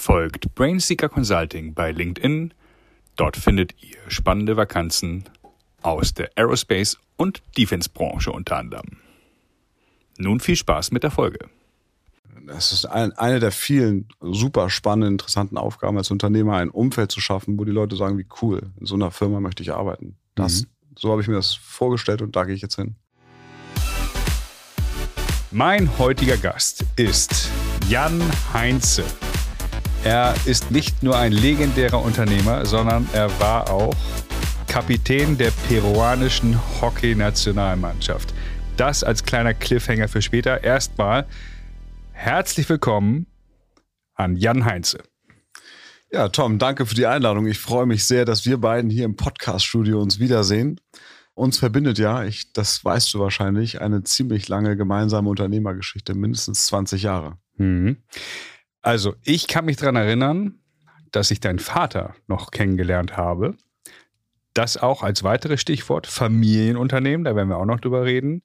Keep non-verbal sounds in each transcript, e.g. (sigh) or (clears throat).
Folgt Brainseeker Consulting bei LinkedIn. Dort findet ihr spannende Vakanzen aus der Aerospace- und Defense-Branche unter anderem. Nun viel Spaß mit der Folge. Es ist ein, eine der vielen super spannenden, interessanten Aufgaben als Unternehmer, ein Umfeld zu schaffen, wo die Leute sagen, wie cool, in so einer Firma möchte ich arbeiten. Das, mhm. So habe ich mir das vorgestellt und da gehe ich jetzt hin. Mein heutiger Gast ist Jan Heinze. Er ist nicht nur ein legendärer Unternehmer, sondern er war auch Kapitän der peruanischen Hockey-Nationalmannschaft. Das als kleiner Cliffhanger für später. Erstmal herzlich willkommen an Jan Heinze. Ja, Tom, danke für die Einladung. Ich freue mich sehr, dass wir beiden hier im Podcast-Studio uns wiedersehen. Uns verbindet ja, ich, das weißt du wahrscheinlich, eine ziemlich lange gemeinsame Unternehmergeschichte, mindestens 20 Jahre. Mhm. Also, ich kann mich daran erinnern, dass ich deinen Vater noch kennengelernt habe. Das auch als weiteres Stichwort Familienunternehmen, da werden wir auch noch drüber reden.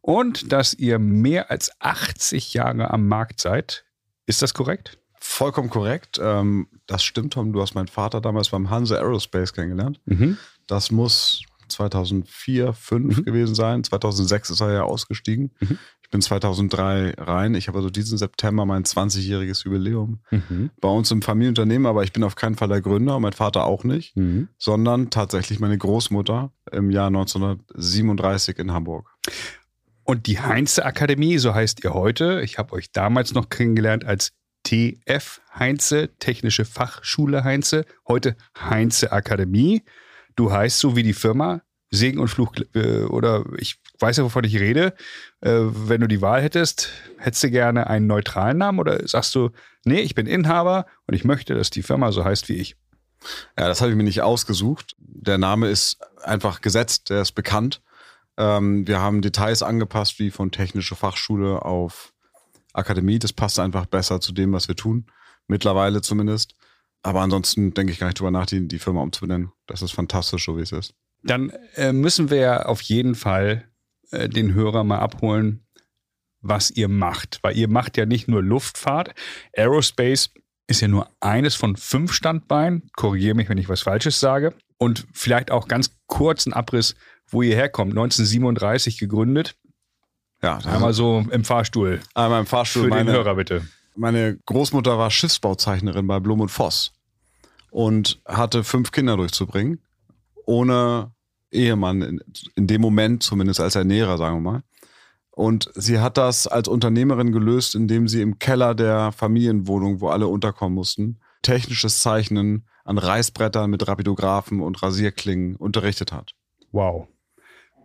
Und dass ihr mehr als 80 Jahre am Markt seid. Ist das korrekt? Vollkommen korrekt. Ähm, das stimmt, Tom. Du hast meinen Vater damals beim Hanse Aerospace kennengelernt. Mhm. Das muss 2004, 2005 mhm. gewesen sein. 2006 ist er ja ausgestiegen. Mhm. Ich bin 2003 rein. Ich habe also diesen September mein 20-jähriges Jubiläum mhm. bei uns im Familienunternehmen, aber ich bin auf keinen Fall der Gründer, mein Vater auch nicht, mhm. sondern tatsächlich meine Großmutter im Jahr 1937 in Hamburg. Und die Heinze Akademie, so heißt ihr heute. Ich habe euch damals noch kennengelernt als TF Heinze, Technische Fachschule Heinze, heute Heinze Akademie. Du heißt so wie die Firma, Segen und Fluch, äh, oder ich weiß ja, wovon ich rede. Äh, wenn du die Wahl hättest, hättest du gerne einen neutralen Namen oder sagst du, nee, ich bin Inhaber und ich möchte, dass die Firma so heißt wie ich? Ja, das habe ich mir nicht ausgesucht. Der Name ist einfach gesetzt, der ist bekannt. Ähm, wir haben Details angepasst, wie von technische Fachschule auf Akademie. Das passt einfach besser zu dem, was wir tun. Mittlerweile zumindest. Aber ansonsten denke ich gar nicht drüber nach, die, die Firma umzubenennen. Das ist fantastisch, so wie es ist. Dann äh, müssen wir ja auf jeden Fall äh, den Hörer mal abholen, was ihr macht. Weil ihr macht ja nicht nur Luftfahrt. Aerospace ist ja nur eines von fünf Standbeinen. Korrigiere mich, wenn ich was Falsches sage. Und vielleicht auch ganz kurzen Abriss, wo ihr herkommt. 1937 gegründet. Ja, einmal so im Fahrstuhl. Einmal im Fahrstuhl. Für meine, den Hörer bitte. Meine Großmutter war Schiffsbauzeichnerin bei Blum und Voss und hatte fünf Kinder durchzubringen, ohne Ehemann, in, in dem Moment zumindest als Ernährer, sagen wir mal. Und sie hat das als Unternehmerin gelöst, indem sie im Keller der Familienwohnung, wo alle unterkommen mussten, technisches Zeichnen an Reißbrettern mit Rapidographen und Rasierklingen unterrichtet hat. Wow.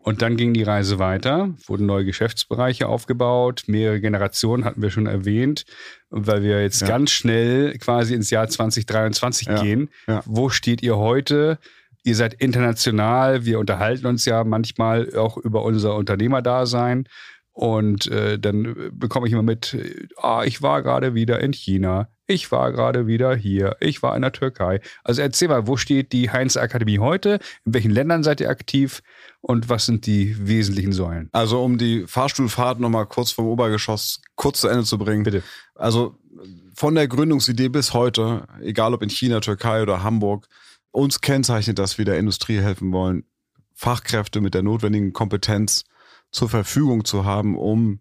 Und dann ging die Reise weiter, wurden neue Geschäftsbereiche aufgebaut, mehrere Generationen hatten wir schon erwähnt, weil wir jetzt ja. ganz schnell quasi ins Jahr 2023 ja. gehen. Ja. Wo steht ihr heute? Ihr seid international, wir unterhalten uns ja manchmal auch über unser Unternehmerdasein. Und äh, dann bekomme ich immer mit, ah, ich war gerade wieder in China, ich war gerade wieder hier, ich war in der Türkei. Also erzähl mal, wo steht die Heinz Akademie heute? In welchen Ländern seid ihr aktiv? Und was sind die wesentlichen Säulen? Also um die Fahrstuhlfahrt nochmal kurz vom Obergeschoss kurz zu Ende zu bringen. Bitte. Also von der Gründungsidee bis heute, egal ob in China, Türkei oder Hamburg, uns kennzeichnet, dass wir der Industrie helfen wollen, Fachkräfte mit der notwendigen Kompetenz zur Verfügung zu haben, um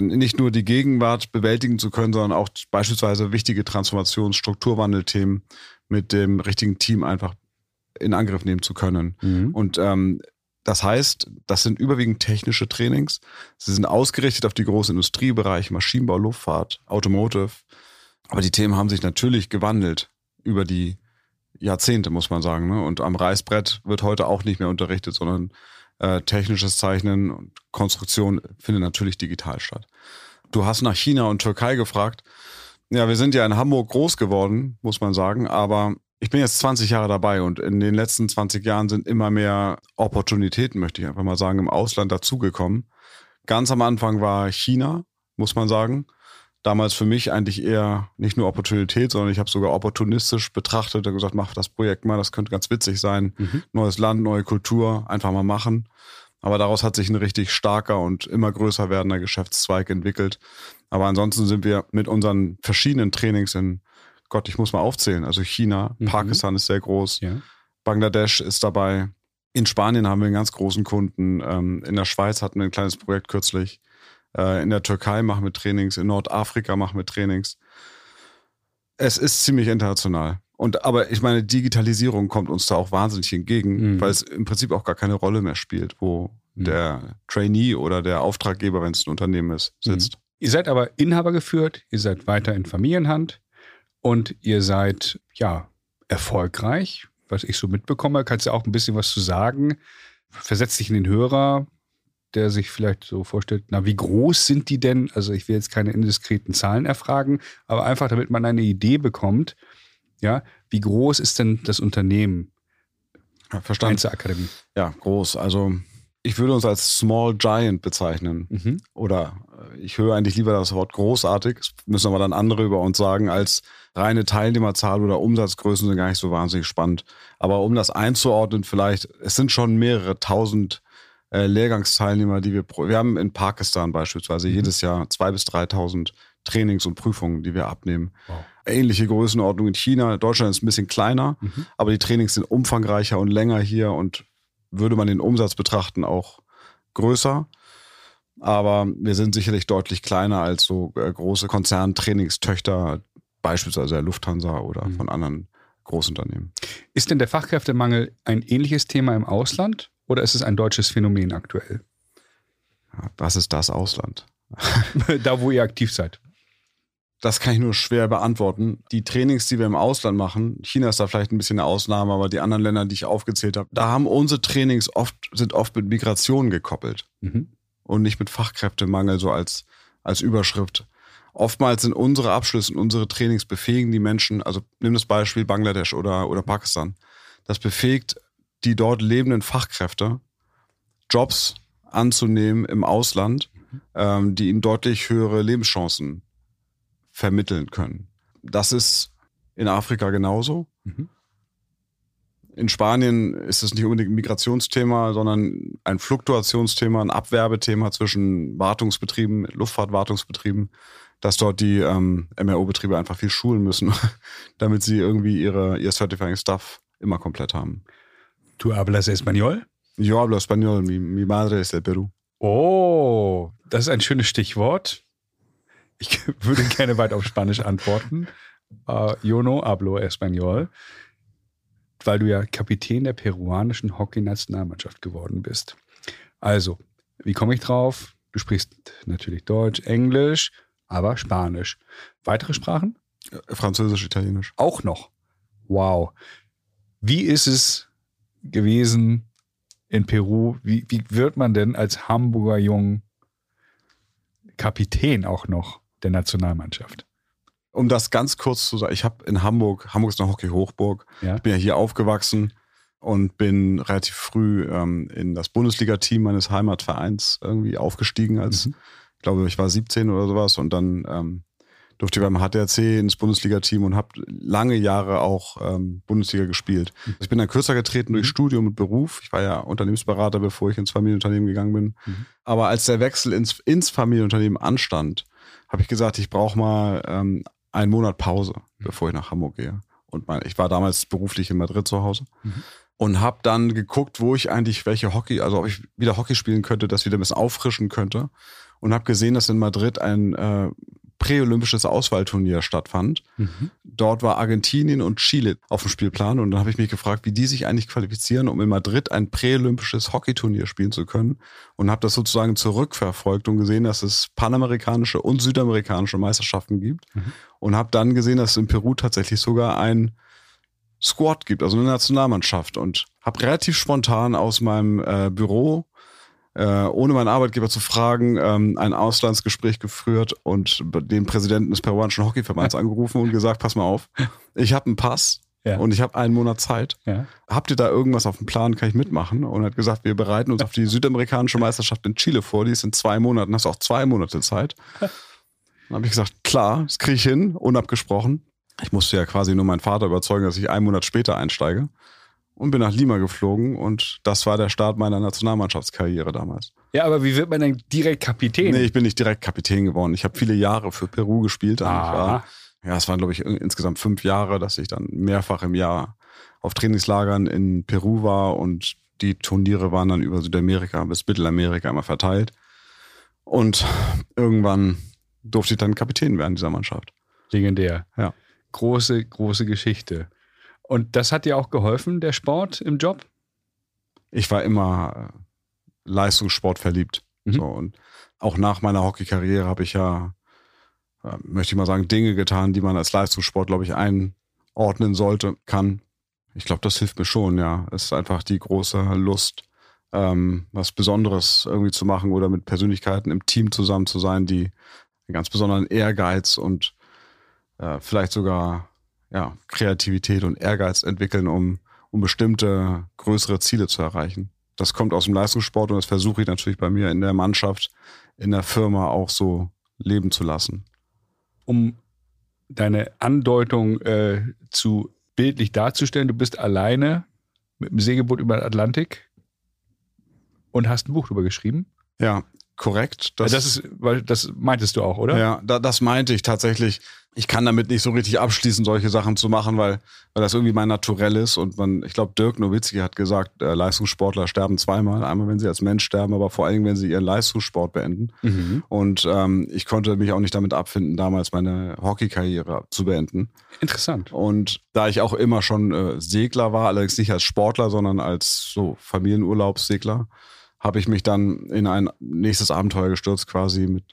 nicht nur die Gegenwart bewältigen zu können, sondern auch beispielsweise wichtige Transformations-, Strukturwandelthemen mit dem richtigen Team einfach in Angriff nehmen zu können. Mhm. Und ähm, das heißt, das sind überwiegend technische Trainings. Sie sind ausgerichtet auf die großen Industriebereiche, Maschinenbau, Luftfahrt, Automotive. Aber die Themen haben sich natürlich gewandelt über die Jahrzehnte, muss man sagen. Ne? Und am Reißbrett wird heute auch nicht mehr unterrichtet, sondern äh, technisches Zeichnen und Konstruktion findet natürlich digital statt. Du hast nach China und Türkei gefragt. Ja, wir sind ja in Hamburg groß geworden, muss man sagen, aber ich bin jetzt 20 Jahre dabei und in den letzten 20 Jahren sind immer mehr Opportunitäten, möchte ich einfach mal sagen, im Ausland dazugekommen. Ganz am Anfang war China, muss man sagen damals für mich eigentlich eher nicht nur Opportunität, sondern ich habe sogar opportunistisch betrachtet und gesagt, mach das Projekt mal, das könnte ganz witzig sein. Mhm. Neues Land, neue Kultur, einfach mal machen. Aber daraus hat sich ein richtig starker und immer größer werdender Geschäftszweig entwickelt. Aber ansonsten sind wir mit unseren verschiedenen Trainings in Gott, ich muss mal aufzählen. Also China, Mhm. Pakistan ist sehr groß, Ja. Bangladesch ist dabei. In Spanien haben wir einen ganz großen Kunden. Ähm, in der Schweiz hatten wir ein kleines Projekt kürzlich. Äh, in der Türkei machen wir Trainings. In Nordafrika machen wir Trainings. Es ist ziemlich international. Und aber ich meine, Digitalisierung kommt uns da auch wahnsinnig entgegen, Mhm. weil es im Prinzip auch gar keine Rolle mehr spielt, wo Mhm. der Trainee oder der Auftraggeber, wenn es ein Unternehmen ist, sitzt. Ihr seid aber Inhaber geführt, ihr seid weiter in Familienhand und ihr seid ja erfolgreich, was ich so mitbekomme. Kannst du auch ein bisschen was zu sagen? Versetzt dich in den Hörer, der sich vielleicht so vorstellt, na, wie groß sind die denn? Also ich will jetzt keine indiskreten Zahlen erfragen, aber einfach, damit man eine Idee bekommt, ja, wie groß ist denn das Unternehmen verstanden. Einzelakademie? Ja, groß. Also ich würde uns als Small Giant bezeichnen. Mhm. Oder äh, ich höre eigentlich lieber das Wort großartig. Das müssen aber dann andere über uns sagen, als reine Teilnehmerzahl oder Umsatzgrößen sind gar nicht so wahnsinnig spannend. Aber um das einzuordnen, vielleicht, es sind schon mehrere tausend äh, Lehrgangsteilnehmer, die wir pro, wir haben in Pakistan beispielsweise Mhm. jedes Jahr zwei bis 3.000 Trainings und Prüfungen, die wir abnehmen. Wow. Ähnliche Größenordnung in China. Deutschland ist ein bisschen kleiner, Mhm. aber die Trainings sind umfangreicher und länger hier und würde man den Umsatz betrachten auch größer. Aber wir sind sicherlich deutlich kleiner als so äh, große Konzerntrainingstöchter, beispielsweise der Lufthansa oder Mhm. von anderen Großunternehmen. Ist denn der Fachkräftemangel ein ähnliches Thema im Ausland oder ist es ein deutsches Phänomen aktuell? Was ist das Ausland? (laughs) da, wo ihr aktiv seid. Das kann ich nur schwer beantworten. Die Trainings, die wir im Ausland machen, China ist da vielleicht ein bisschen eine Ausnahme, aber die anderen Länder, die ich aufgezählt habe, da haben unsere Trainings oft, sind oft mit Migration gekoppelt. Mhm. und nicht mit Fachkräftemangel so als, als Überschrift. Oftmals sind unsere Abschlüsse und unsere Trainings befähigen die Menschen, also nimm das Beispiel Bangladesch oder, oder Pakistan. Das befähigt die dort lebenden Fachkräfte, Jobs anzunehmen im Ausland, ähm, die ihnen deutlich höhere Lebenschancen vermitteln können. Das ist in Afrika genauso. Mhm. In Spanien ist es nicht unbedingt ein Migrationsthema, sondern ein Fluktuationsthema, ein Abwerbethema zwischen Wartungsbetrieben, Luftfahrtwartungsbetrieben, dass dort die ähm, MRO-Betriebe einfach viel schulen müssen, (laughs) damit sie irgendwie ihre, ihr Certifying Stuff immer komplett haben. ¿Tú hablas español? Yo hablo español, mi, mi madre es del Perú. Oh, das ist ein schönes Stichwort. Ich (laughs) würde gerne weiter auf Spanisch antworten. Uh, yo no hablo español, weil du ja Kapitän der peruanischen Hockey-Nationalmannschaft geworden bist. Also, wie komme ich drauf? Du sprichst natürlich Deutsch, Englisch, aber Spanisch. Weitere Sprachen? Äh, Französisch, Italienisch. Auch noch. Wow. Wie ist es gewesen in Peru? Wie, wie wird man denn als Hamburger Jung Kapitän auch noch der Nationalmannschaft? Um das ganz kurz zu sagen, ich habe in Hamburg, Hamburg ist eine Hockey-Hochburg, Ja. Ich bin ja hier aufgewachsen und bin relativ früh ähm, in das Bundesliga-Team meines Heimatvereins irgendwie aufgestiegen. Als Mhm. ich glaube, ich war 17 oder sowas und dann ähm, durfte ich beim HDRC ins Bundesliga-Team und habe lange Jahre auch ähm, Bundesliga gespielt. Ich bin dann kürzer getreten durch Mhm. Studium und Beruf. Ich war ja Unternehmensberater, bevor ich ins Familienunternehmen gegangen bin. Mhm. Aber als der Wechsel ins, ins Familienunternehmen anstand, habe ich gesagt, ich brauche mal ähm, einen Monat Pause, Mhm. bevor ich nach Hamburg gehe. Und mein, ich war damals beruflich in Madrid zu Hause Mhm. und habe dann geguckt, wo ich eigentlich welche Hockey, also ob ich wieder Hockey spielen könnte, das wieder ein bisschen auffrischen könnte. Und habe gesehen, dass in Madrid ein äh, präolympisches Auswahlturnier stattfand. Mhm. Dort war Argentinien und Chile auf dem Spielplan und dann habe ich mich gefragt, wie die sich eigentlich qualifizieren, um in Madrid ein präolympisches Hockeyturnier spielen zu können und habe das sozusagen zurückverfolgt und gesehen, dass es panamerikanische und südamerikanische Meisterschaften gibt Mhm. und habe dann gesehen, dass es in Peru tatsächlich sogar ein Squad gibt, also eine Nationalmannschaft und habe relativ spontan aus meinem äh, Büro äh, ohne meinen Arbeitgeber zu fragen, ähm, ein Auslandsgespräch geführt und den Präsidenten des peruanischen Hockeyverbands (laughs) angerufen und gesagt, pass mal auf, ich habe einen Pass Ja. und ich habe einen Monat Zeit. Ja. Habt ihr da irgendwas auf dem Plan? Kann ich mitmachen? Und er hat gesagt, wir bereiten uns auf die südamerikanische Meisterschaft in Chile vor. Die ist in zwei Monaten. Hast du auch zwei Monate Zeit. (laughs) Dann habe ich gesagt, klar, das kriege ich hin, unabgesprochen. Ich musste ja quasi nur meinen Vater überzeugen, dass ich einen Monat später einsteige. Und bin nach Lima geflogen und das war der Start meiner Nationalmannschaftskarriere damals. ja, aber wie wird man denn direkt Kapitän? Nee, ich bin nicht direkt Kapitän geworden. Ich habe viele Jahre für Peru gespielt. war ja, es waren, glaube ich, insgesamt fünf Jahre, dass ich dann mehrfach im Jahr auf Trainingslagern in Peru war und die Turniere waren dann über Südamerika bis Mittelamerika immer verteilt. Und irgendwann durfte ich dann Kapitän werden dieser Mannschaft. Legendär. Ja. Große, große Geschichte. Und das hat dir auch geholfen, der Sport im Job? Ich war immer äh, Leistungssport verliebt. Mhm. So, und auch nach meiner Hockeykarriere habe ich ja, äh, möchte ich mal sagen, Dinge getan, die man als Leistungssport, glaube ich, einordnen sollte, kann. Ich glaube, das hilft mir schon, ja. Es ist einfach die große Lust, ähm, was Besonderes irgendwie zu machen oder mit Persönlichkeiten im Team zusammen zu sein, die einen ganz besonderen Ehrgeiz und äh, vielleicht sogar ja, Kreativität und Ehrgeiz entwickeln, um, um bestimmte größere Ziele zu erreichen. Das kommt aus dem Leistungssport und das versuche ich natürlich bei mir in der Mannschaft, in der Firma auch so leben zu lassen. Um deine Andeutung äh, zu bildlich darzustellen, du bist alleine mit dem Segelboot über den Atlantik und hast ein Buch darüber geschrieben. Ja, korrekt. Das, das ist, weil das meintest du auch, oder? Ja, da, das meinte ich tatsächlich. Ich kann damit nicht so richtig abschließen, solche Sachen zu machen, weil, weil das irgendwie mein Naturell ist. Und man, ich glaube, Dirk Nowitzki hat gesagt, äh, Leistungssportler sterben zweimal. Einmal, wenn sie als Mensch sterben, aber vor Dingen, wenn sie ihren Leistungssport beenden. Mhm. Und ähm, ich konnte mich auch nicht damit abfinden, damals meine Hockeykarriere zu beenden. Interessant. Und da ich auch immer schon äh, Segler war, allerdings nicht als Sportler, sondern als so Familienurlaubssegler, habe ich mich dann in ein nächstes Abenteuer gestürzt, quasi mit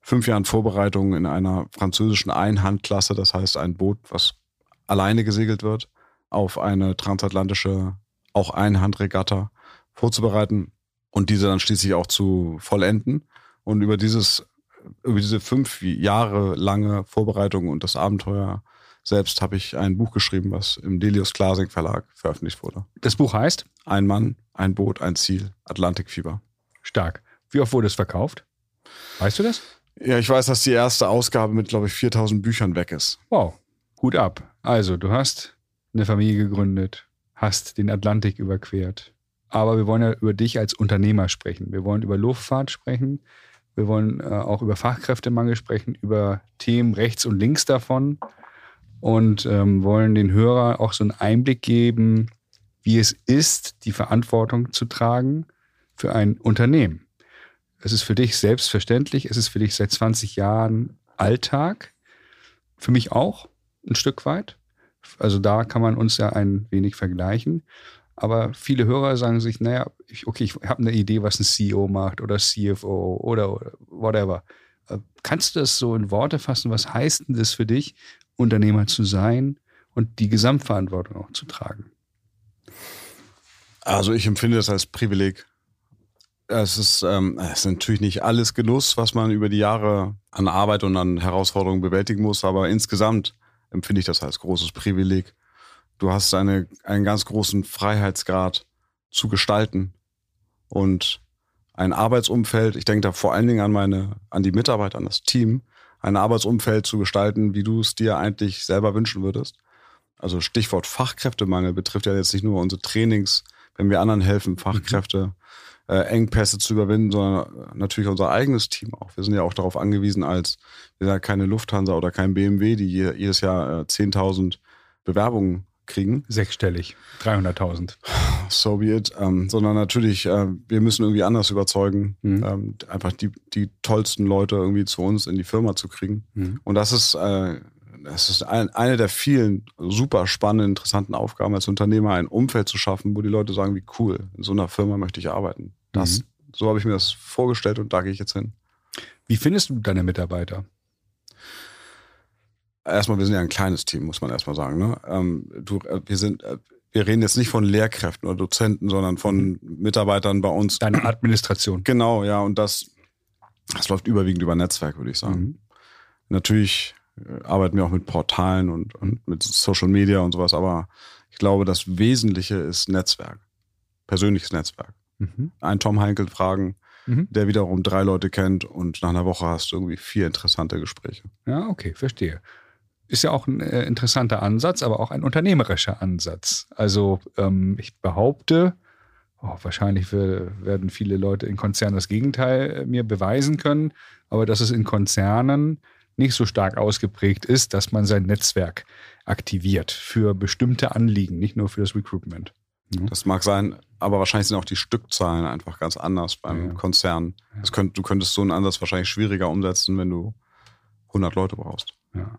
fünf Jahren Vorbereitung in einer französischen Einhandklasse, das heißt ein Boot, was alleine gesegelt wird, auf eine transatlantische, auch Einhandregatta vorzubereiten und diese dann schließlich auch zu vollenden. Und über dieses, über diese fünf Jahre lange Vorbereitung und das Abenteuer selbst habe ich ein Buch geschrieben, was im Delius Glasing Verlag veröffentlicht wurde. Das Buch heißt? Ein Mann, ein Boot, ein Ziel, Atlantikfieber. Stark. Wie oft wurde es verkauft? Weißt du das? Ja, ich weiß, dass die erste Ausgabe mit, glaube ich, 4000 Büchern weg ist. Wow, gut ab. Also, du hast eine Familie gegründet, hast den Atlantik überquert. Aber wir wollen ja über dich als Unternehmer sprechen. Wir wollen über Luftfahrt sprechen. Wir wollen äh, auch über Fachkräftemangel sprechen, über Themen rechts und links davon und ähm, wollen den Hörer auch so einen Einblick geben, wie es ist, die Verantwortung zu tragen für ein Unternehmen. Es ist für dich selbstverständlich, es ist für dich seit 20 Jahren Alltag, für mich auch ein Stück weit. Also da kann man uns ja ein wenig vergleichen. Aber viele Hörer sagen sich, naja, ich, okay, ich habe eine Idee, was ein CEO macht oder CFO oder, whatever. Äh, kannst du das so in Worte fassen? Was heißt denn das für dich, Unternehmer zu sein und die Gesamtverantwortung auch zu tragen? Also ich empfinde das als Privileg. Es ist, ähm, es ist natürlich nicht alles Genuss, was man über die Jahre an Arbeit und an Herausforderungen bewältigen muss, aber insgesamt empfinde ich das als großes Privileg. Du hast eine, einen ganz großen Freiheitsgrad zu gestalten und ein Arbeitsumfeld. Ich denke da vor allen Dingen an meine, an die Mitarbeiter, an das Team, ein Arbeitsumfeld zu gestalten, wie du es dir eigentlich selber wünschen würdest. Also Stichwort Fachkräftemangel betrifft ja jetzt nicht nur unsere Trainings, wenn wir anderen helfen, Fachkräfte äh, Engpässe zu überwinden, sondern natürlich unser eigenes Team auch. Wir sind ja auch darauf angewiesen, als wir sind ja keine Lufthansa oder kein BMW, die jedes Jahr äh, 10.000 Bewerbungen kriegen. Sechsstellig, 300.000. So be it. Ähm, sondern natürlich, äh, wir müssen irgendwie anders überzeugen, mhm. ähm, einfach die, die tollsten Leute irgendwie zu uns in die Firma zu kriegen. Mhm. Und das ist, äh, das ist ein, eine der vielen super spannenden, interessanten Aufgaben als Unternehmer, ein Umfeld zu schaffen, wo die Leute sagen, wie cool, in so einer Firma möchte ich arbeiten. Das, mhm. So habe ich mir das vorgestellt und da gehe ich jetzt hin. Wie findest du deine Mitarbeiter? Erstmal, wir sind ja ein kleines Team, muss man erstmal sagen. Ne? Ähm, du, äh, wir sind, äh, wir reden jetzt nicht von Lehrkräften oder Dozenten, sondern von mhm. Mitarbeitern bei uns. Deine Administration. Genau, ja. Und das, das läuft überwiegend über Netzwerk, würde ich sagen. Mhm. Natürlich äh, arbeiten wir auch mit Portalen und, und mit Social Media und sowas, aber ich glaube, das Wesentliche ist Netzwerk. Persönliches Netzwerk. Mhm. Einen Tom Heinkel fragen, mhm. der wiederum drei Leute kennt und nach einer Woche hast du irgendwie vier interessante Gespräche. Ja, okay, verstehe. Ist ja auch ein äh, interessanter Ansatz, aber auch ein unternehmerischer Ansatz. Also ähm, ich behaupte, oh, wahrscheinlich werden viele Leute in Konzernen das Gegenteil äh, mir beweisen können, aber dass es in Konzernen nicht so stark ausgeprägt ist, dass man sein Netzwerk aktiviert für bestimmte Anliegen, nicht nur für das Recruitment. Das mag sein, aber wahrscheinlich sind auch die Stückzahlen einfach ganz anders beim ja. Konzern. Könnt, du könntest so einen Ansatz wahrscheinlich schwieriger umsetzen, wenn du 100 Leute brauchst. Ja.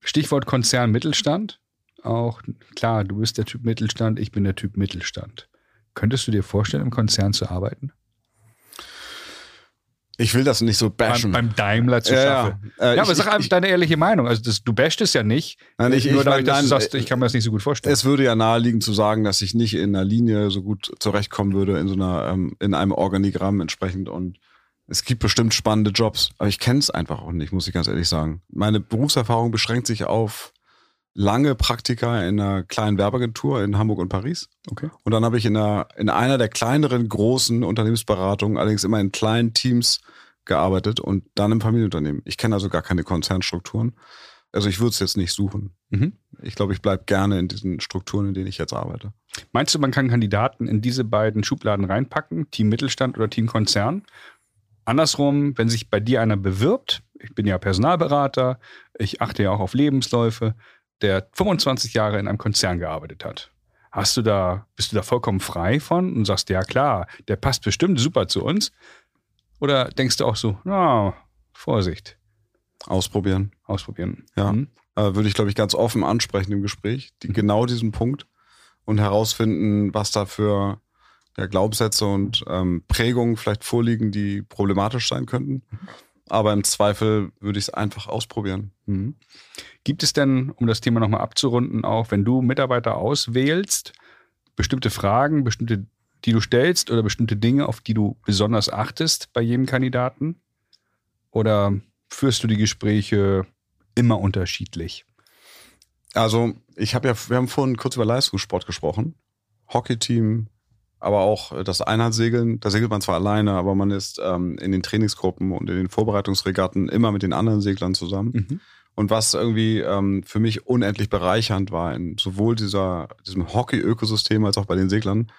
Stichwort Konzern Mittelstand. Auch klar, du bist der Typ Mittelstand, ich bin der Typ Mittelstand. Könntest du dir vorstellen, im Konzern zu arbeiten? Ich will das nicht so bashen. Beim, beim Daimler zu schaffen. Ja, äh, ja aber ich, sag einfach ich, deine ehrliche Meinung. Also das, du bashst es ja nicht. Nein, ich, nur dadurch, dass du sagst, ich kann mir das nicht so gut vorstellen. Es würde ja naheliegen zu sagen, dass ich nicht in einer Linie so gut zurechtkommen würde, in so einer, ähm, in einem Organigramm entsprechend. Und es gibt bestimmt spannende Jobs, aber ich kenne es einfach auch nicht, muss ich ganz ehrlich sagen. Meine Berufserfahrung beschränkt sich auf lange Praktika in einer kleinen Werbeagentur in Hamburg und Paris. Okay. Und dann habe ich in einer, in einer der kleineren großen Unternehmensberatungen, allerdings immer in kleinen Teams gearbeitet und dann im Familienunternehmen. Ich kenne also gar keine Konzernstrukturen. Also ich würde es jetzt nicht suchen. Mhm. Ich glaube, ich bleibe gerne in diesen Strukturen, in denen ich jetzt arbeite. Meinst du, man kann Kandidaten in diese beiden Schubladen reinpacken, Team Mittelstand oder Team Konzern? Andersrum, wenn sich bei dir einer bewirbt, ich bin ja Personalberater, ich achte ja auch auf Lebensläufe, der 25 Jahre in einem Konzern gearbeitet hat. Hast du da, bist du da vollkommen frei von und sagst, ja klar, der passt bestimmt super zu uns? Oder denkst du auch so, na, Vorsicht? Ausprobieren. Ausprobieren. Ja. Mhm. Äh, würde ich, glaube ich, ganz offen ansprechen im Gespräch. Die, genau diesen Punkt und herausfinden, was da für ja, Glaubenssätze und ähm, Prägungen vielleicht vorliegen, die problematisch sein könnten. Aber im Zweifel würde ich es einfach ausprobieren. Mhm. Gibt es denn, um das Thema nochmal abzurunden, auch wenn du Mitarbeiter auswählst, bestimmte Fragen, bestimmte, die du stellst oder bestimmte Dinge, auf die du besonders achtest bei jedem Kandidaten? Oder führst du die Gespräche immer unterschiedlich? Also, ich habe ja, wir haben vorhin kurz über Leistungssport gesprochen. Hockeyteam, aber auch das Einheitssegeln, da segelt man zwar alleine, aber man ist ähm, in den Trainingsgruppen und in den Vorbereitungsregatten immer mit den anderen Seglern zusammen. Mhm. Und was irgendwie ähm, für mich unendlich bereichernd war, in sowohl dieser, diesem Hockey-Ökosystem als auch bei den Seglern,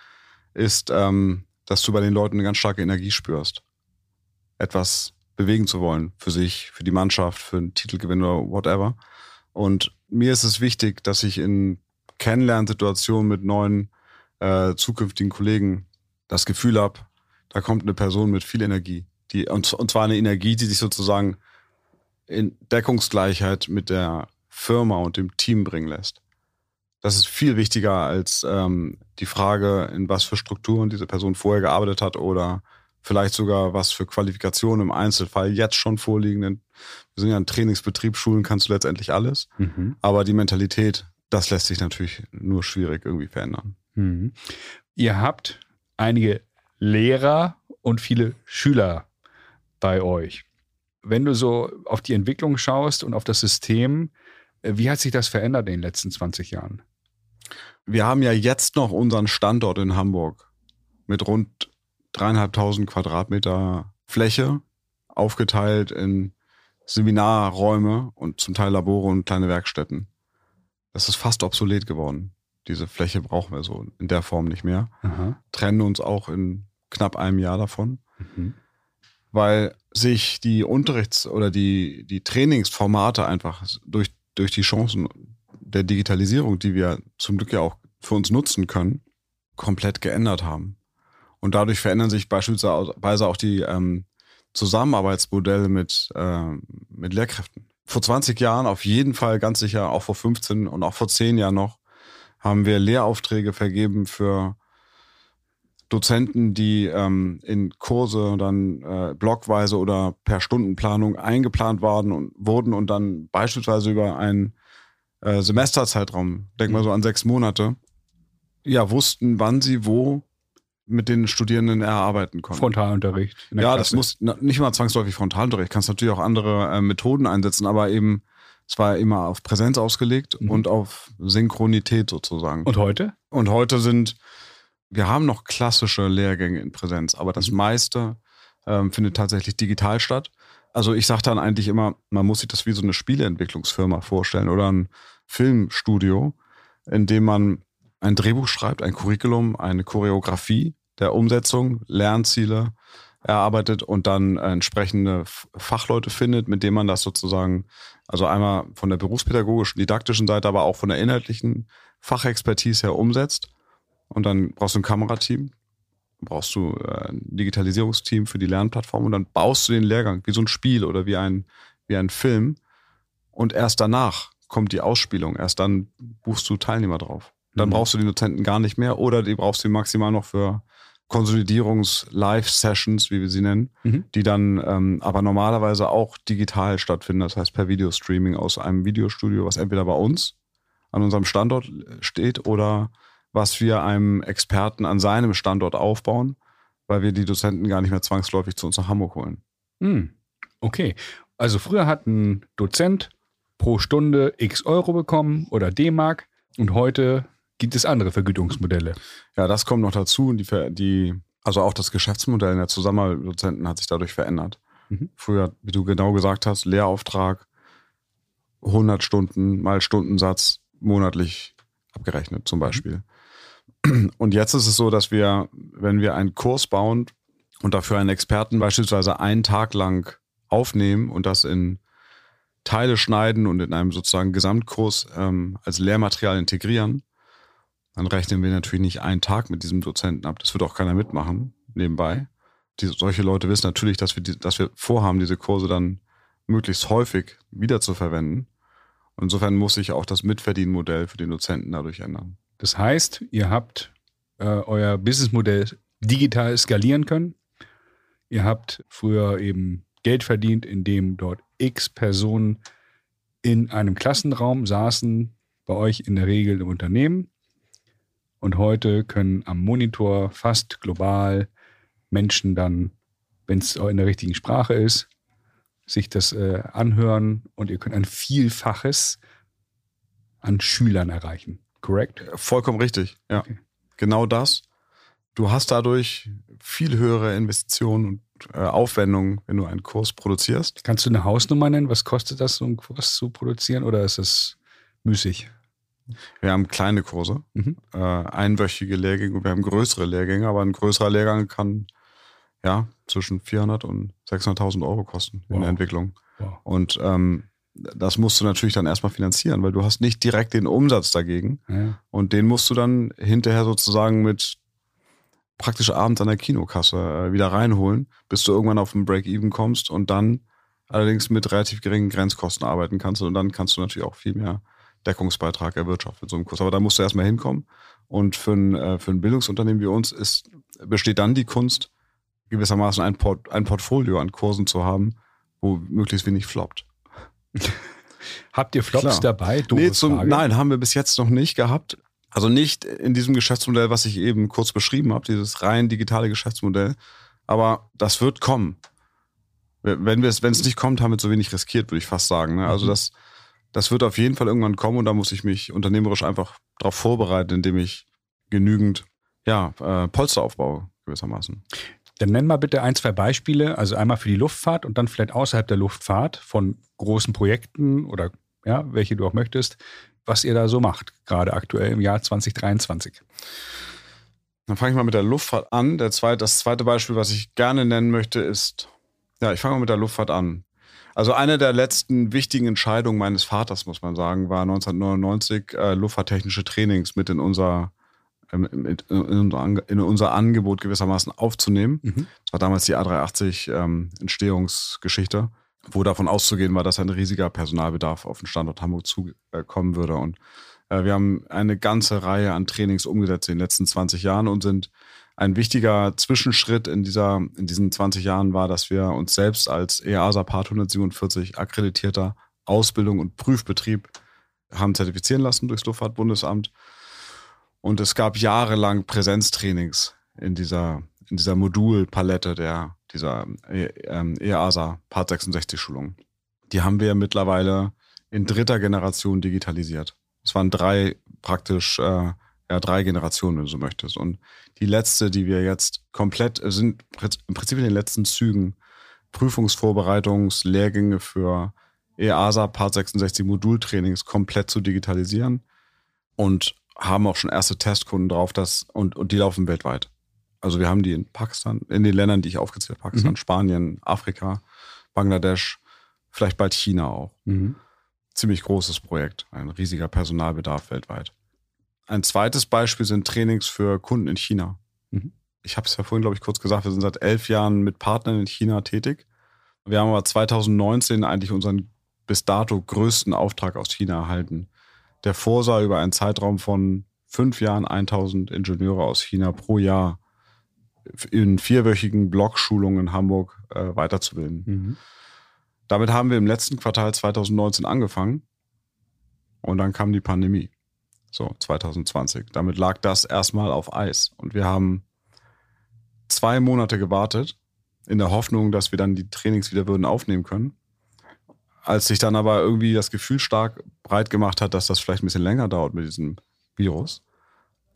ist, ähm, dass du bei den Leuten eine ganz starke Energie spürst. Etwas bewegen zu wollen für sich, für die Mannschaft, für einen Titelgewinn oder whatever. Und mir ist es wichtig, dass ich in Kennenlernsituationen mit neuen äh, zukünftigen Kollegen das Gefühl habe, da kommt eine Person mit viel Energie. Die, und, und zwar eine Energie, die sich sozusagen in Deckungsgleichheit mit der Firma und dem Team bringen lässt. Das ist viel wichtiger als ähm, die Frage, in was für Strukturen diese Person vorher gearbeitet hat oder vielleicht sogar was für Qualifikationen im Einzelfall jetzt schon vorliegen. Denn wir sind ja ein Trainingsbetrieb, Schulen kannst du letztendlich alles. Mhm. Aber die Mentalität, das lässt sich natürlich nur schwierig irgendwie verändern. Mhm. Ihr habt einige Lehrer und viele Schüler bei euch. Wenn du so auf die Entwicklung schaust und auf das System, äh, wie hat sich das verändert in den letzten 20 Jahren? Wir haben ja jetzt noch unseren Standort in Hamburg mit rund dreieinhalbtausend Quadratmeter Fläche aufgeteilt in Seminarräume und zum Teil Labore und kleine Werkstätten. Das ist fast obsolet geworden diese Fläche brauchen wir so in der Form nicht mehr. Aha. Trennen uns auch in knapp einem Jahr davon, mhm. weil sich die Unterrichts- oder die, die Trainingsformate einfach durch, durch die Chancen der Digitalisierung, die wir zum Glück ja auch für uns nutzen können, komplett geändert haben. Und dadurch verändern sich beispielsweise auch die ähm, Zusammenarbeitsmodelle mit, äh, mit Lehrkräften. Vor 20 Jahren auf jeden Fall ganz sicher, auch vor 15 und auch vor 10 Jahren noch, haben wir Lehraufträge vergeben für Dozenten, die ähm, in Kurse dann äh, blockweise oder per Stundenplanung eingeplant waren und wurden und dann beispielsweise über einen äh, Semesterzeitraum, denk mal so an sechs Monate, ja, wussten, wann sie wo mit den Studierenden erarbeiten konnten. Frontalunterricht. Ja, Klasse. das muss nicht mal zwangsläufig Frontalunterricht. Kannst natürlich auch andere äh, Methoden einsetzen, aber eben es war immer auf Präsenz ausgelegt mhm. und auf Synchronität sozusagen. Und heute? Und heute sind, wir haben noch klassische Lehrgänge in Präsenz, aber das mhm. meiste ähm, findet tatsächlich digital statt. Also ich sage dann eigentlich immer, man muss sich das wie so eine Spieleentwicklungsfirma vorstellen oder ein Filmstudio, in dem man ein Drehbuch schreibt, ein Curriculum, eine Choreografie der Umsetzung, Lernziele, erarbeitet und dann entsprechende Fachleute findet, mit denen man das sozusagen, also einmal von der berufspädagogischen, didaktischen Seite, aber auch von der inhaltlichen Fachexpertise her umsetzt. Und dann brauchst du ein Kamerateam, brauchst du äh, ein Digitalisierungsteam für die Lernplattform und dann baust du den Lehrgang wie so ein Spiel oder wie ein, wie ein Film. Und erst danach kommt die Ausspielung. Erst dann buchst du Teilnehmer drauf. Dann mhm. brauchst du die Dozenten gar nicht mehr oder die brauchst du maximal noch für Konsolidierungs-Live-Sessions, wie wir sie nennen, mhm. die dann ähm, aber normalerweise auch digital stattfinden, das heißt per Videostreaming aus einem Videostudio, was entweder bei uns an unserem Standort steht oder was wir einem Experten an seinem Standort aufbauen, weil wir die Dozenten gar nicht mehr zwangsläufig zu uns nach Hamburg holen. Mhm. Okay, also früher hat ein Dozent pro Stunde x Euro bekommen oder D-Mark und heute gibt es andere Vergütungsmodelle. Ja, das kommt noch dazu. Die, die, also auch das Geschäftsmodell der Zusammenarbeit mit Dozenten hat sich dadurch verändert. Mhm. Früher, wie du genau gesagt hast, Lehrauftrag, 100 Stunden mal Stundensatz monatlich abgerechnet zum Beispiel. Mhm. Und jetzt ist es so, dass wir, wenn wir einen Kurs bauen und dafür einen Experten beispielsweise einen Tag lang aufnehmen und das in Teile schneiden und in einem sozusagen Gesamtkurs ähm, als Lehrmaterial integrieren, dann rechnen wir natürlich nicht einen Tag mit diesem Dozenten ab. Das wird auch keiner mitmachen nebenbei. Die, solche Leute wissen natürlich, dass wir, die, dass wir vorhaben, diese Kurse dann möglichst häufig wieder zu verwenden. Und insofern muss sich auch das Mitverdienmodell für den Dozenten dadurch ändern. Das heißt, ihr habt äh, euer Businessmodell digital skalieren können. Ihr habt früher eben Geld verdient, indem dort x Personen in einem Klassenraum saßen, bei euch in der Regel im Unternehmen. Und heute können am Monitor fast global Menschen dann, wenn es in der richtigen Sprache ist, sich das äh, anhören und ihr könnt ein Vielfaches an Schülern erreichen. Korrekt? Vollkommen richtig, ja. Okay. Genau das. Du hast dadurch viel höhere Investitionen und äh, Aufwendungen, wenn du einen Kurs produzierst. Kannst du eine Hausnummer nennen? Was kostet das, so einen Kurs zu produzieren oder ist das müßig? Wir haben kleine Kurse, mhm. äh, einwöchige Lehrgänge und wir haben größere Lehrgänge, aber ein größerer Lehrgang kann ja zwischen 400 und 600.000 Euro kosten wow. in der Entwicklung. Wow. Und ähm, das musst du natürlich dann erstmal finanzieren, weil du hast nicht direkt den Umsatz dagegen. Ja. Und den musst du dann hinterher sozusagen mit praktisch abends an der Kinokasse äh, wieder reinholen, bis du irgendwann auf den Break-Even kommst und dann allerdings mit relativ geringen Grenzkosten arbeiten kannst. Und dann kannst du natürlich auch viel mehr Deckungsbeitrag erwirtschaften mit so einem Kurs. Aber da musst du erstmal hinkommen. Und für ein, äh, für ein Bildungsunternehmen wie uns ist, besteht dann die Kunst, gewissermaßen ein, Port, ein Portfolio an Kursen zu haben, wo möglichst wenig floppt. (laughs) Habt ihr Flops Klar. dabei? Nee, zum, nein, haben wir bis jetzt noch nicht gehabt. Also nicht in diesem Geschäftsmodell, was ich eben kurz beschrieben habe, dieses rein digitale Geschäftsmodell. Aber das wird kommen. Wenn es nicht kommt, haben wir zu wenig riskiert, würde ich fast sagen. Ne? Also mhm. das, das wird auf jeden Fall irgendwann kommen und da muss ich mich unternehmerisch einfach darauf vorbereiten, indem ich genügend ja, äh, Polster aufbaue, gewissermaßen. Dann nenn mal bitte ein, zwei Beispiele, also einmal für die Luftfahrt und dann vielleicht außerhalb der Luftfahrt von großen Projekten oder ja, welche du auch möchtest, was ihr da so macht, gerade aktuell im Jahr 2023. Dann fange ich mal mit der Luftfahrt an. Der zweite, das zweite Beispiel, was ich gerne nennen möchte, ist, ja, ich fange mal mit der Luftfahrt an. Also eine der letzten wichtigen Entscheidungen meines Vaters, muss man sagen, war 1999 äh, luftfahrttechnische Trainings mit in unser, ähm, in, unser, in unser Angebot gewissermaßen aufzunehmen. Mhm. Das war damals die A380 ähm, Entstehungsgeschichte wo davon auszugehen war, dass ein riesiger Personalbedarf auf den Standort Hamburg zukommen würde. Und äh, wir haben eine ganze Reihe an Trainings umgesetzt in den letzten 20 Jahren und sind ein wichtiger Zwischenschritt in, dieser, in diesen 20 Jahren war, dass wir uns selbst als EASA Part 147 akkreditierter Ausbildung und Prüfbetrieb haben zertifizieren lassen durchs Luftfahrtbundesamt. Und es gab jahrelang Präsenztrainings in dieser, in dieser Modulpalette der dieser EASA ähm, Part 66 Schulung. Die haben wir mittlerweile in dritter Generation digitalisiert. Es waren drei praktisch, äh, ja, drei Generationen, wenn du so möchtest. Und die letzte, die wir jetzt komplett, äh, sind im Prinzip in den letzten Zügen Prüfungsvorbereitungslehrgänge für EASA Part 66 Modultrainings komplett zu digitalisieren und haben auch schon erste Testkunden drauf, dass, und, und die laufen weltweit. Also wir haben die in Pakistan, in den Ländern, die ich aufgezählt habe, Pakistan, mhm. Spanien, Afrika, Bangladesch, vielleicht bald China auch. Mhm. Ziemlich großes Projekt, ein riesiger Personalbedarf weltweit. Ein zweites Beispiel sind Trainings für Kunden in China. Mhm. Ich habe es ja vorhin, glaube ich, kurz gesagt, wir sind seit elf Jahren mit Partnern in China tätig. Wir haben aber 2019 eigentlich unseren bis dato größten Auftrag aus China erhalten. Der vorsah über einen Zeitraum von fünf Jahren 1000 Ingenieure aus China pro Jahr in vierwöchigen Blogschulungen in Hamburg äh, weiterzubilden. Mhm. Damit haben wir im letzten Quartal 2019 angefangen und dann kam die Pandemie. So, 2020. Damit lag das erstmal auf Eis. Und wir haben zwei Monate gewartet, in der Hoffnung, dass wir dann die Trainings wieder würden aufnehmen können. Als sich dann aber irgendwie das Gefühl stark breit gemacht hat, dass das vielleicht ein bisschen länger dauert mit diesem Virus,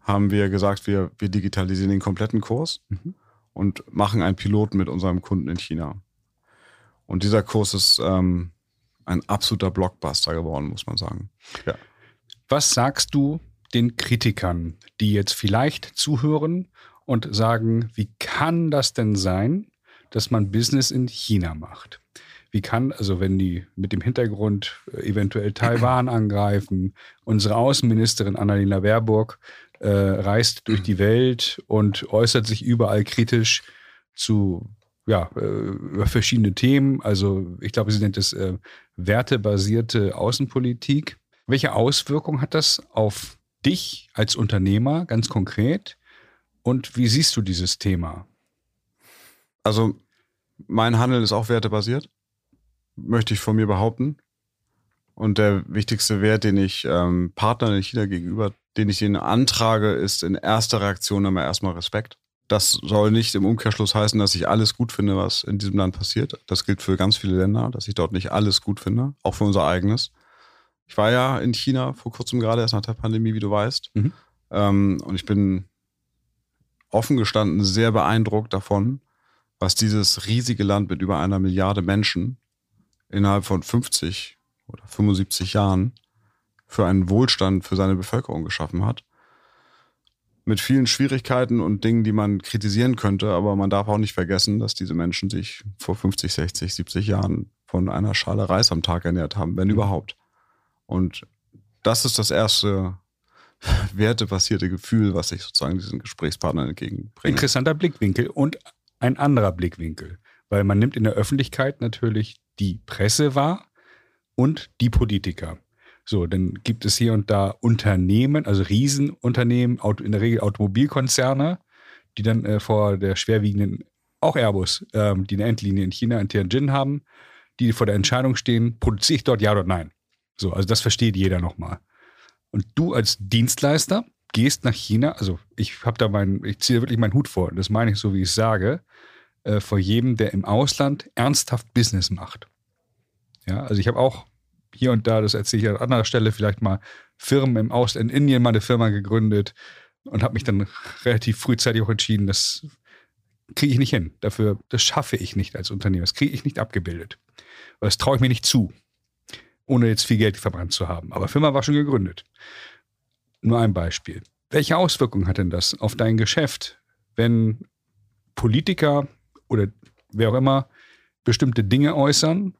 haben wir gesagt, wir, wir digitalisieren den kompletten Kurs mhm. und machen einen Piloten mit unserem Kunden in China. Und dieser Kurs ist ähm, ein absoluter Blockbuster geworden, muss man sagen. Ja. Was sagst du den Kritikern, die jetzt vielleicht zuhören und sagen, wie kann das denn sein, dass man Business in China macht? Wie kann, also wenn die mit dem Hintergrund äh, eventuell Taiwan (clears throat) angreifen, unsere Außenministerin Annalena Baerbock äh, reist durch die Welt und äußert sich überall kritisch zu ja, äh, über verschiedene Themen. Also ich glaube, sie nennt es äh, wertebasierte Außenpolitik. Welche Auswirkungen hat das auf dich als Unternehmer ganz konkret? Und wie siehst du dieses Thema? Also mein Handeln ist auch wertebasiert, möchte ich von mir behaupten. Und der wichtigste Wert, den ich ähm, Partnern in China gegenüber, den ich ihnen antrage, ist in erster Reaktion immer erstmal Respekt. Das soll nicht im Umkehrschluss heißen, dass ich alles gut finde, was in diesem Land passiert. Das gilt für ganz viele Länder, dass ich dort nicht alles gut finde, auch für unser eigenes. Ich war ja in China vor kurzem gerade erst nach der Pandemie, wie du weißt. Mhm. Ähm, und ich bin offen gestanden sehr beeindruckt davon, was dieses riesige Land mit über einer Milliarde Menschen innerhalb von 50 oder 75 Jahren für einen Wohlstand für seine Bevölkerung geschaffen hat. Mit vielen Schwierigkeiten und Dingen, die man kritisieren könnte, aber man darf auch nicht vergessen, dass diese Menschen sich vor 50, 60, 70 Jahren von einer Schale Reis am Tag ernährt haben, wenn überhaupt. Und das ist das erste (laughs) wertebasierte Gefühl, was ich sozusagen diesen Gesprächspartnern entgegenbringe. Interessanter Blickwinkel und ein anderer Blickwinkel, weil man nimmt in der Öffentlichkeit natürlich die Presse wahr und die Politiker. So, dann gibt es hier und da Unternehmen, also Riesenunternehmen, in der Regel Automobilkonzerne, die dann äh, vor der schwerwiegenden, auch Airbus, ähm, die eine Endlinie in China, in Tianjin haben, die vor der Entscheidung stehen, produziere ich dort ja oder nein? So, also das versteht jeder nochmal. Und du als Dienstleister gehst nach China, also ich habe da meinen, ich ziehe wirklich meinen Hut vor, das meine ich so, wie ich sage, äh, vor jedem, der im Ausland ernsthaft Business macht. Ja, also ich habe auch hier und da, das erzähle ich an anderer Stelle, vielleicht mal Firmen im Ausland, in Indien mal eine Firma gegründet und habe mich dann relativ frühzeitig auch entschieden, das kriege ich nicht hin. Dafür, das schaffe ich nicht als Unternehmer. Das kriege ich nicht abgebildet. Das traue ich mir nicht zu ohne jetzt viel Geld verbrannt zu haben. Aber Firma war schon gegründet. Nur ein Beispiel. Welche Auswirkungen hat denn das auf dein Geschäft, wenn Politiker oder wer auch immer bestimmte Dinge äußern?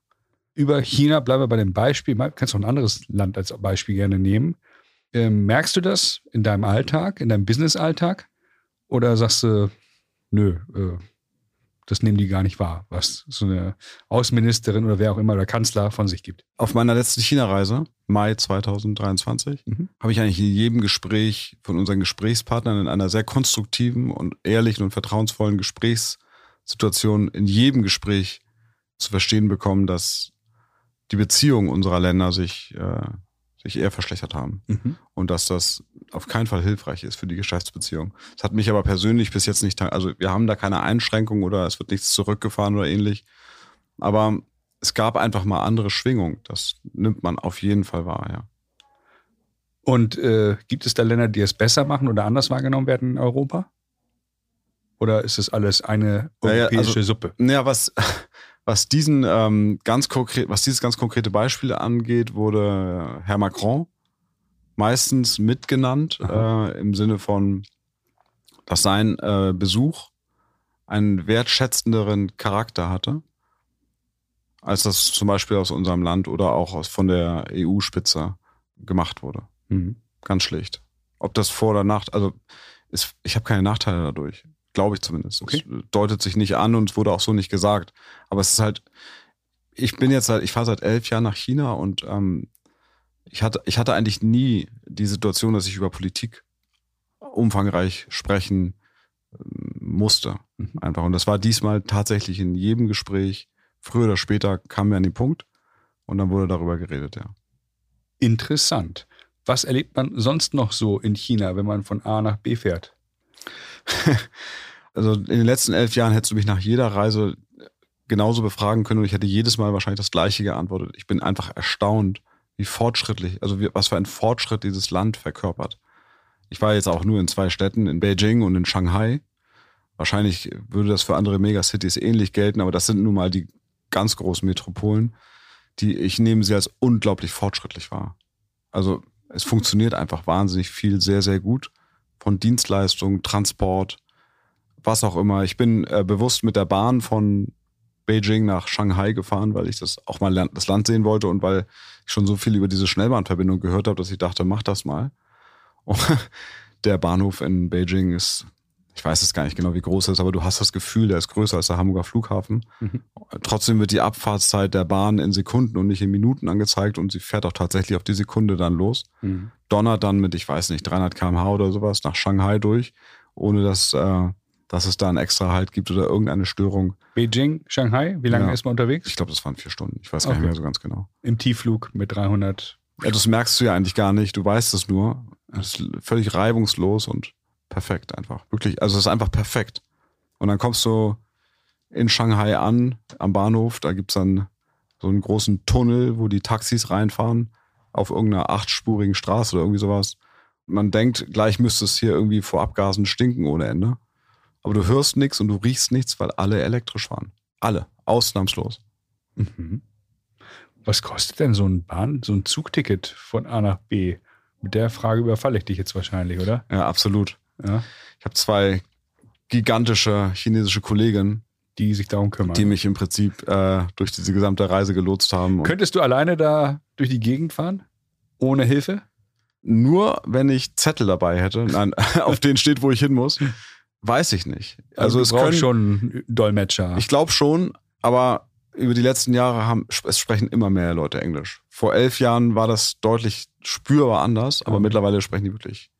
Über China, bleiben wir bei dem Beispiel, kannst du ein anderes Land als Beispiel gerne nehmen. Ähm, merkst du das in deinem Alltag, in deinem Business-Alltag? Oder sagst du, nö, äh, das nehmen die gar nicht wahr, was so eine Außenministerin oder wer auch immer der Kanzler von sich gibt. Auf meiner letzten China-Reise, Mai 2023, mhm. habe ich eigentlich in jedem Gespräch von unseren Gesprächspartnern in einer sehr konstruktiven und ehrlichen und vertrauensvollen Gesprächssituation in jedem Gespräch zu verstehen bekommen, dass die Beziehungen unserer Länder sich äh, sich eher verschlechtert haben. Mhm. Und dass das auf keinen Fall hilfreich ist für die Geschäftsbeziehung. Das hat mich aber persönlich bis jetzt nicht, also wir haben da keine Einschränkung oder es wird nichts zurückgefahren oder ähnlich. Aber es gab einfach mal andere Schwingungen. Das nimmt man auf jeden Fall wahr, ja. Und äh, gibt es da Länder, die es besser machen oder anders wahrgenommen werden in Europa? Oder ist es alles eine europäische naja, also, Suppe? Naja, was, was diesen ähm, ganz konkret, was dieses ganz konkrete Beispiel angeht, wurde Herr Macron meistens mitgenannt äh, im Sinne von dass sein äh, Besuch einen wertschätzenderen Charakter hatte, als das zum Beispiel aus unserem Land oder auch aus, von der EU-Spitze gemacht wurde. Mhm. Ganz schlicht. Ob das vor oder nach, also ist, ich habe keine Nachteile dadurch. Glaube ich zumindest. Okay. Es deutet sich nicht an und es wurde auch so nicht gesagt. Aber es ist halt, ich bin jetzt seit, ich fahre seit elf Jahren nach China und ähm, ich hatte, ich hatte eigentlich nie die Situation, dass ich über Politik umfangreich sprechen ähm, musste. Mhm. Einfach. Und das war diesmal tatsächlich in jedem Gespräch. Früher oder später kamen wir an den Punkt und dann wurde darüber geredet, ja. Interessant. Was erlebt man sonst noch so in China, wenn man von A nach B fährt? (laughs) also in den letzten elf Jahren hättest du mich nach jeder Reise genauso befragen können und ich hätte jedes Mal wahrscheinlich das Gleiche geantwortet. Ich bin einfach erstaunt, wie fortschrittlich, also wie, was für ein Fortschritt dieses Land verkörpert. Ich war jetzt auch nur in zwei Städten, in Beijing und in Shanghai. Wahrscheinlich würde das für andere Megacities ähnlich gelten, aber das sind nun mal die ganz großen Metropolen, die ich nehme sie als unglaublich fortschrittlich wahr. Also es funktioniert einfach wahnsinnig viel, sehr, sehr gut. Von Dienstleistungen, Transport, was auch immer. Ich bin äh, bewusst mit der Bahn von Beijing nach Shanghai gefahren, weil ich das auch mal das Land sehen wollte und weil ich schon so viel über diese Schnellbahnverbindung gehört habe, dass ich dachte, mach das mal. Und (laughs) der Bahnhof in Beijing ist, ich weiß es gar nicht genau, wie groß er ist, aber du hast das Gefühl, der ist größer als der Hamburger Flughafen. Mhm. Trotzdem wird die Abfahrtszeit der Bahn in Sekunden und nicht in Minuten angezeigt und sie fährt auch tatsächlich auf die Sekunde dann los. Mhm. Donnert dann mit, ich weiß nicht, 300 kmh oder sowas nach Shanghai durch, ohne dass, äh, dass es da einen extra Halt gibt oder irgendeine Störung. Beijing, Shanghai, wie lange ja. ist man unterwegs? Ich glaube, das waren vier Stunden. Ich weiß okay. gar nicht mehr so ganz genau. Im Tiefflug mit 300 ja, das merkst du ja eigentlich gar nicht. Du weißt es nur. Es ist völlig reibungslos und perfekt einfach. Wirklich. Also es ist einfach perfekt. Und dann kommst du in Shanghai an, am Bahnhof. Da gibt's dann so einen großen Tunnel, wo die Taxis reinfahren auf irgendeiner achtspurigen Straße oder irgendwie sowas. Man denkt, gleich müsste es hier irgendwie vor Abgasen stinken ohne Ende. Aber du hörst nichts und du riechst nichts, weil alle elektrisch fahren. Alle. Ausnahmslos. Mhm. Was kostet denn so ein Bahn, so ein Zugticket von A nach B? Mit der Frage überfalle ich dich jetzt wahrscheinlich, oder? Ja, absolut. Ja. Ich habe zwei gigantische chinesische Kollegen, die sich darum kümmern. Die mich im Prinzip äh, durch diese gesamte Reise gelotst haben. Könntest du alleine da durch die Gegend fahren? Ohne Hilfe? Nur wenn ich Zettel dabei hätte, nein, (laughs) auf denen steht, wo ich hin muss, weiß ich nicht. Also, also es können schon Dolmetscher. Ich glaube schon, aber über die letzten Jahre haben, es sprechen immer mehr Leute Englisch. Vor elf Jahren war das deutlich spürbar anders, aber okay. mittlerweile sprechen die wirklich,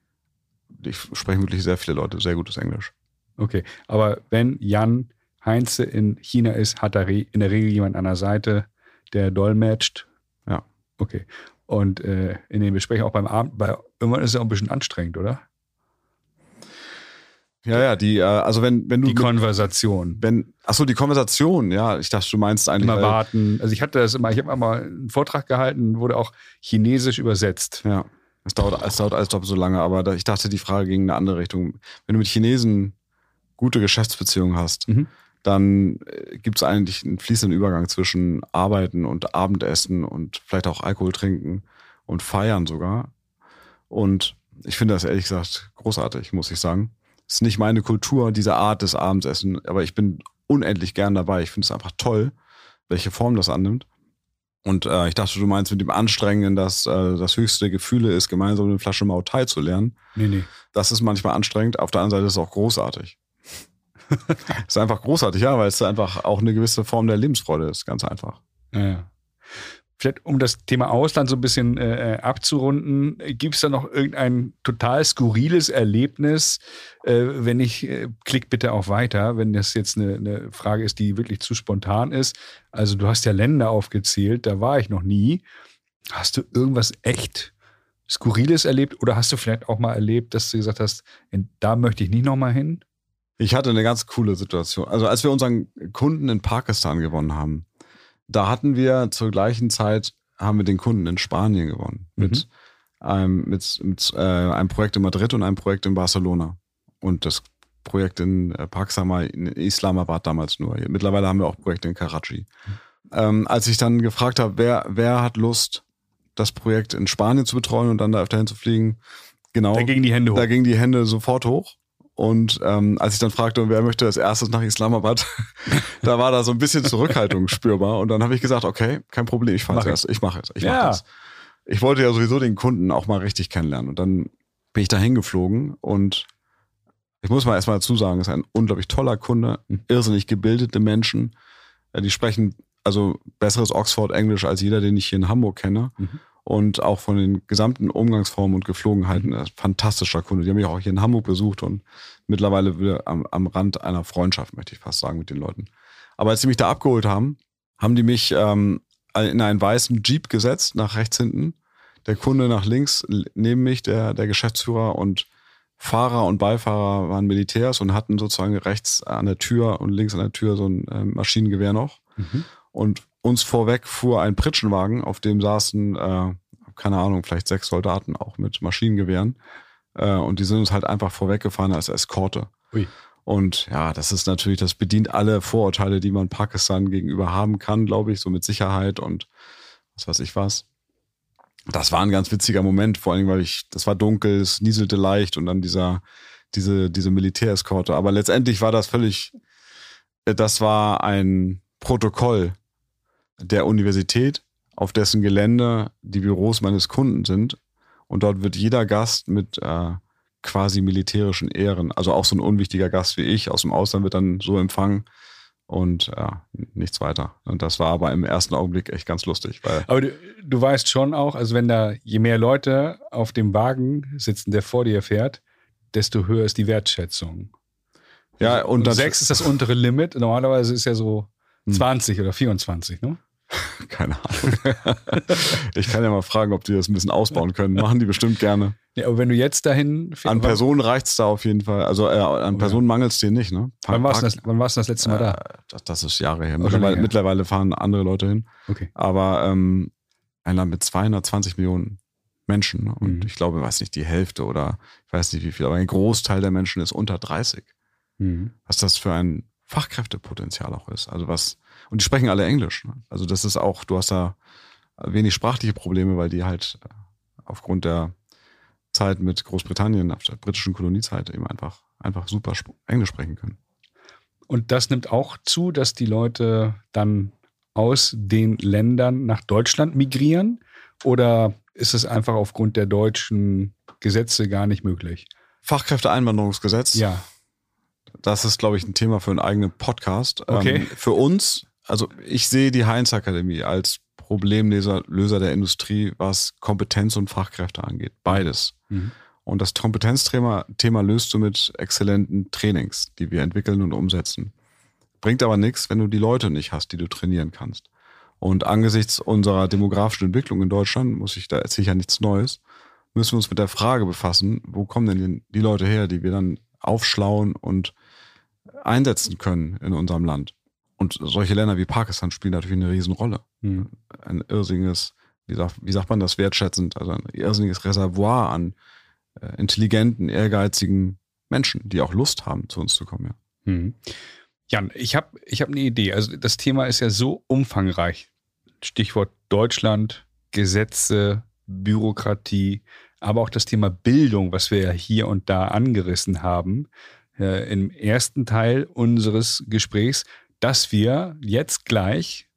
die sprechen wirklich sehr viele Leute sehr gutes Englisch. Okay, aber wenn Jan Heinze in China ist, hat er in der Regel jemand an der Seite, der dolmetscht. Ja. Okay. Und äh, in den Besprechungen auch beim Abend, bei, irgendwann ist es ja auch ein bisschen anstrengend, oder? Ja, ja, die, äh, also wenn, wenn du. Die Konversation. Wenn, ach so, die Konversation, ja. Ich dachte, du meinst eigentlich. Immer warten. Also ich hatte das immer, ich habe mal einen Vortrag gehalten, wurde auch chinesisch übersetzt. Ja. Es dauert, es dauert alles doppelt so lange, aber ich dachte, die Frage ging in eine andere Richtung. Wenn du mit Chinesen gute Geschäftsbeziehungen hast, mhm. dann äh, gibt es eigentlich einen fließenden Übergang zwischen Arbeiten und Abendessen und vielleicht auch Alkohol trinken und feiern sogar. Und ich finde das ehrlich gesagt großartig, muss ich sagen ist nicht meine Kultur, diese Art des Abendessen, aber ich bin unendlich gern dabei. Ich finde es einfach toll, welche Form das annimmt. Und äh, ich dachte, du meinst mit dem Anstrengen, dass äh, das höchste der Gefühle ist, gemeinsam eine Flasche Mautai zu lernen. Nee, nee. Das ist manchmal anstrengend. Auf der anderen Seite ist es auch großartig. (laughs) ist einfach großartig, ja, weil es einfach auch eine gewisse Form der Lebensfreude ist, ganz einfach. Ja, ja. Vielleicht um das Thema Ausland so ein bisschen äh, äh abzurunden, gibt es da noch irgendein total skurriles Erlebnis? Äh, wenn ich, äh, klick bitte auch weiter, wenn das jetzt eine, eine, Frage ist, die wirklich zu spontan ist. Also du hast ja Länder aufgezählt, da war ich noch nie. Hast du irgendwas echt Skurriles erlebt oder hast du vielleicht auch mal erlebt, dass du gesagt hast, da möchte ich nicht nochmal hin? Ich hatte eine ganz coole Situation. Also als wir unseren Kunden in Pakistan gewonnen haben, da hatten wir zur gleichen Zeit, haben wir den Kunden in Spanien gewonnen. Mhm. Mit, einem, mit, mit äh, einem Projekt in Madrid und einem Projekt in Barcelona. Und das Projekt in äh, Pakistan mal in Islamabad damals nur. Mittlerweile haben wir auch Projekte in Karachi. Mhm. Ähm, als ich dann gefragt habe, wer, wer hat Lust, das Projekt in Spanien zu betreuen und dann da öfter hinzufliegen, genau. Da gingen die Hände hoch. Da gingen die Hände sofort hoch. Und ähm, als ich dann fragte, wer möchte als erstes nach Islamabad, (laughs) da war da so ein bisschen Zurückhaltung spürbar. Und dann habe ich gesagt, okay, kein Problem, ich fahre Mach erst, ich mache es, ich Ja. mache das. Ich wollte ja sowieso den Kunden auch mal richtig kennenlernen. Und dann bin ich da hingeflogen und ich muss mal erstmal dazu sagen, es ist ein unglaublich toller Kunde, irrsinnig gebildete Menschen. Äh, Die sprechen also besseres Oxford-Englisch als jeder, den ich hier in Hamburg kenne. Mhm. Und auch von den gesamten Umgangsformen und Geflogenheiten, ein fantastischer Kunde. Die haben mich auch hier in Hamburg besucht und mittlerweile wieder am, am Rand einer Freundschaft, möchte ich fast sagen, mit den Leuten. Aber als sie mich da abgeholt haben, haben die mich ähm, in einen weißen Jeep gesetzt, nach rechts hinten. Der Kunde nach links, neben mich, der, der Geschäftsführer und Fahrer und Beifahrer waren Militärs und hatten sozusagen rechts an der Tür und links an der Tür so ein ähm, Maschinengewehr noch. Mhm. Und uns vorweg fuhr ein Pritschenwagen, auf dem saßen, äh, keine Ahnung, vielleicht sechs Soldaten auch mit Maschinengewehren. Äh, und die sind uns halt einfach vorweggefahren als Eskorte. Ui. Und ja, das ist natürlich, das bedient alle Vorurteile, die man Pakistan gegenüber haben kann, glaube ich, so mit Sicherheit und was weiß ich was. Das war ein ganz witziger Moment, vor allem, weil ich, das war dunkel, es nieselte leicht und dann dieser, diese, diese Militäreskorte. Aber letztendlich war das völlig, äh, das war ein Protokoll der Universität, auf dessen Gelände die Büros meines Kunden sind. Und dort wird jeder Gast mit äh, quasi militärischen Ehren, also auch so ein unwichtiger Gast wie ich aus dem Ausland wird dann so empfangen und ja, nichts weiter. Und das war aber im ersten Augenblick echt ganz lustig, Aber du, du weißt schon auch, also wenn da je mehr Leute auf dem Wagen sitzen, der vor dir fährt, desto höher ist die Wertschätzung. ja und Und sechs ist das untere Limit. Normalerweise ist ja so. 20 oder 24, ne? (laughs) keine Ahnung. (laughs) ich kann ja mal fragen, ob die das ein bisschen ausbauen können. Machen die bestimmt gerne. Ja, aber wenn du jetzt dahin. An Personen reicht's da auf jeden Fall. Also äh, an Oh, Personen mangelt's dir nicht, ne? Wann warst, du Park- das, wann warst du das letzte Mal da? Äh, das, das ist Jahre her. Mittlerweile, mittlerweile fahren andere Leute hin. Okay. Aber ähm, ein Land mit 220 Millionen Menschen. Ne? Und Mhm. ich glaube, weiß nicht, die Hälfte oder ich weiß nicht wie viel, aber ein Großteil der Menschen ist unter 30. Mhm. Was das für ein Fachkräftepotenzial auch ist. Also was, und die sprechen alle Englisch. Ne? Also das ist auch, du hast da wenig sprachliche Probleme, weil die halt äh, aufgrund der Zeit mit Großbritannien, auf der britischen Koloniezeit eben einfach, einfach super Englisch sprechen können. Und das nimmt auch zu, dass die Leute dann aus den Ländern nach Deutschland migrieren? Oder ist es einfach aufgrund der deutschen Gesetze gar nicht möglich? Fachkräfteeinwanderungsgesetz. Ja. Das ist, glaube ich, ein Thema für einen eigenen Podcast. Okay. Ähm, für uns, also ich sehe die Heinz Akademie als Problemlöser Löser der Industrie, was Kompetenz und Fachkräfte angeht. Beides. Mhm. Und das Kompetenzthema Thema löst du mit exzellenten Trainings, die wir entwickeln und umsetzen. Bringt aber nichts, wenn du die Leute nicht hast, die du trainieren kannst. Und angesichts unserer demografischen Entwicklung in Deutschland, muss ich, da erzähle ich ja nichts Neues, müssen wir uns mit der Frage befassen, wo kommen denn die Leute her, die wir dann aufschlauen und einsetzen können in unserem Land. Und solche Länder wie Pakistan spielen natürlich eine Riesenrolle. Mhm. Ein irrsinniges, wie sagt, wie sagt man das wertschätzend, also ein irrsinniges Reservoir an äh, intelligenten, ehrgeizigen Menschen, die auch Lust haben, zu uns zu kommen. Ja. Mhm. Jan, ich habe ich hab eine Idee. Also das Thema ist ja so umfangreich. Stichwort Deutschland, Gesetze, Bürokratie, aber auch das Thema Bildung, was wir ja hier und da angerissen haben, äh, im ersten Teil unseres Gesprächs, dass wir jetzt gleich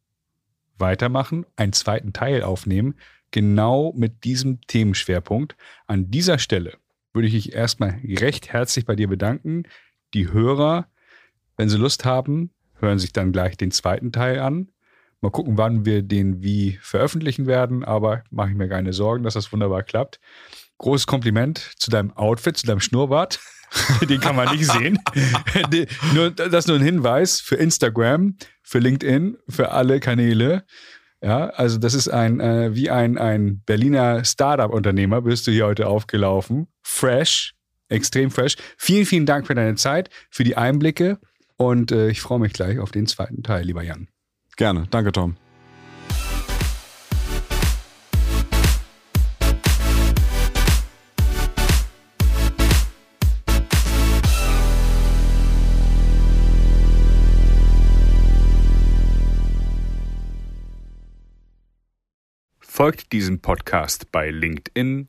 weitermachen, einen zweiten Teil aufnehmen, genau mit diesem Themenschwerpunkt. An dieser Stelle würde ich mich erstmal recht herzlich bei dir bedanken. Die Hörer, wenn sie Lust haben, hören sich dann gleich den zweiten Teil an. Mal gucken, wann wir den wie veröffentlichen werden, aber mache ich mir keine Sorgen, dass das wunderbar klappt. Großes Kompliment zu deinem Outfit, zu deinem Schnurrbart. (laughs) Den kann man nicht sehen. (laughs) Nur, das ist nur ein Hinweis für Instagram, für LinkedIn, für alle Kanäle. Ja, also das ist ein, äh, wie ein, ein Berliner Startup-Unternehmer bist du hier heute aufgelaufen. Fresh, extrem fresh. Vielen, vielen Dank für deine Zeit, für die Einblicke und äh, ich freue mich gleich auf den zweiten Teil, lieber Jan. Gerne. Danke, Tom. Folgt diesem Podcast bei LinkedIn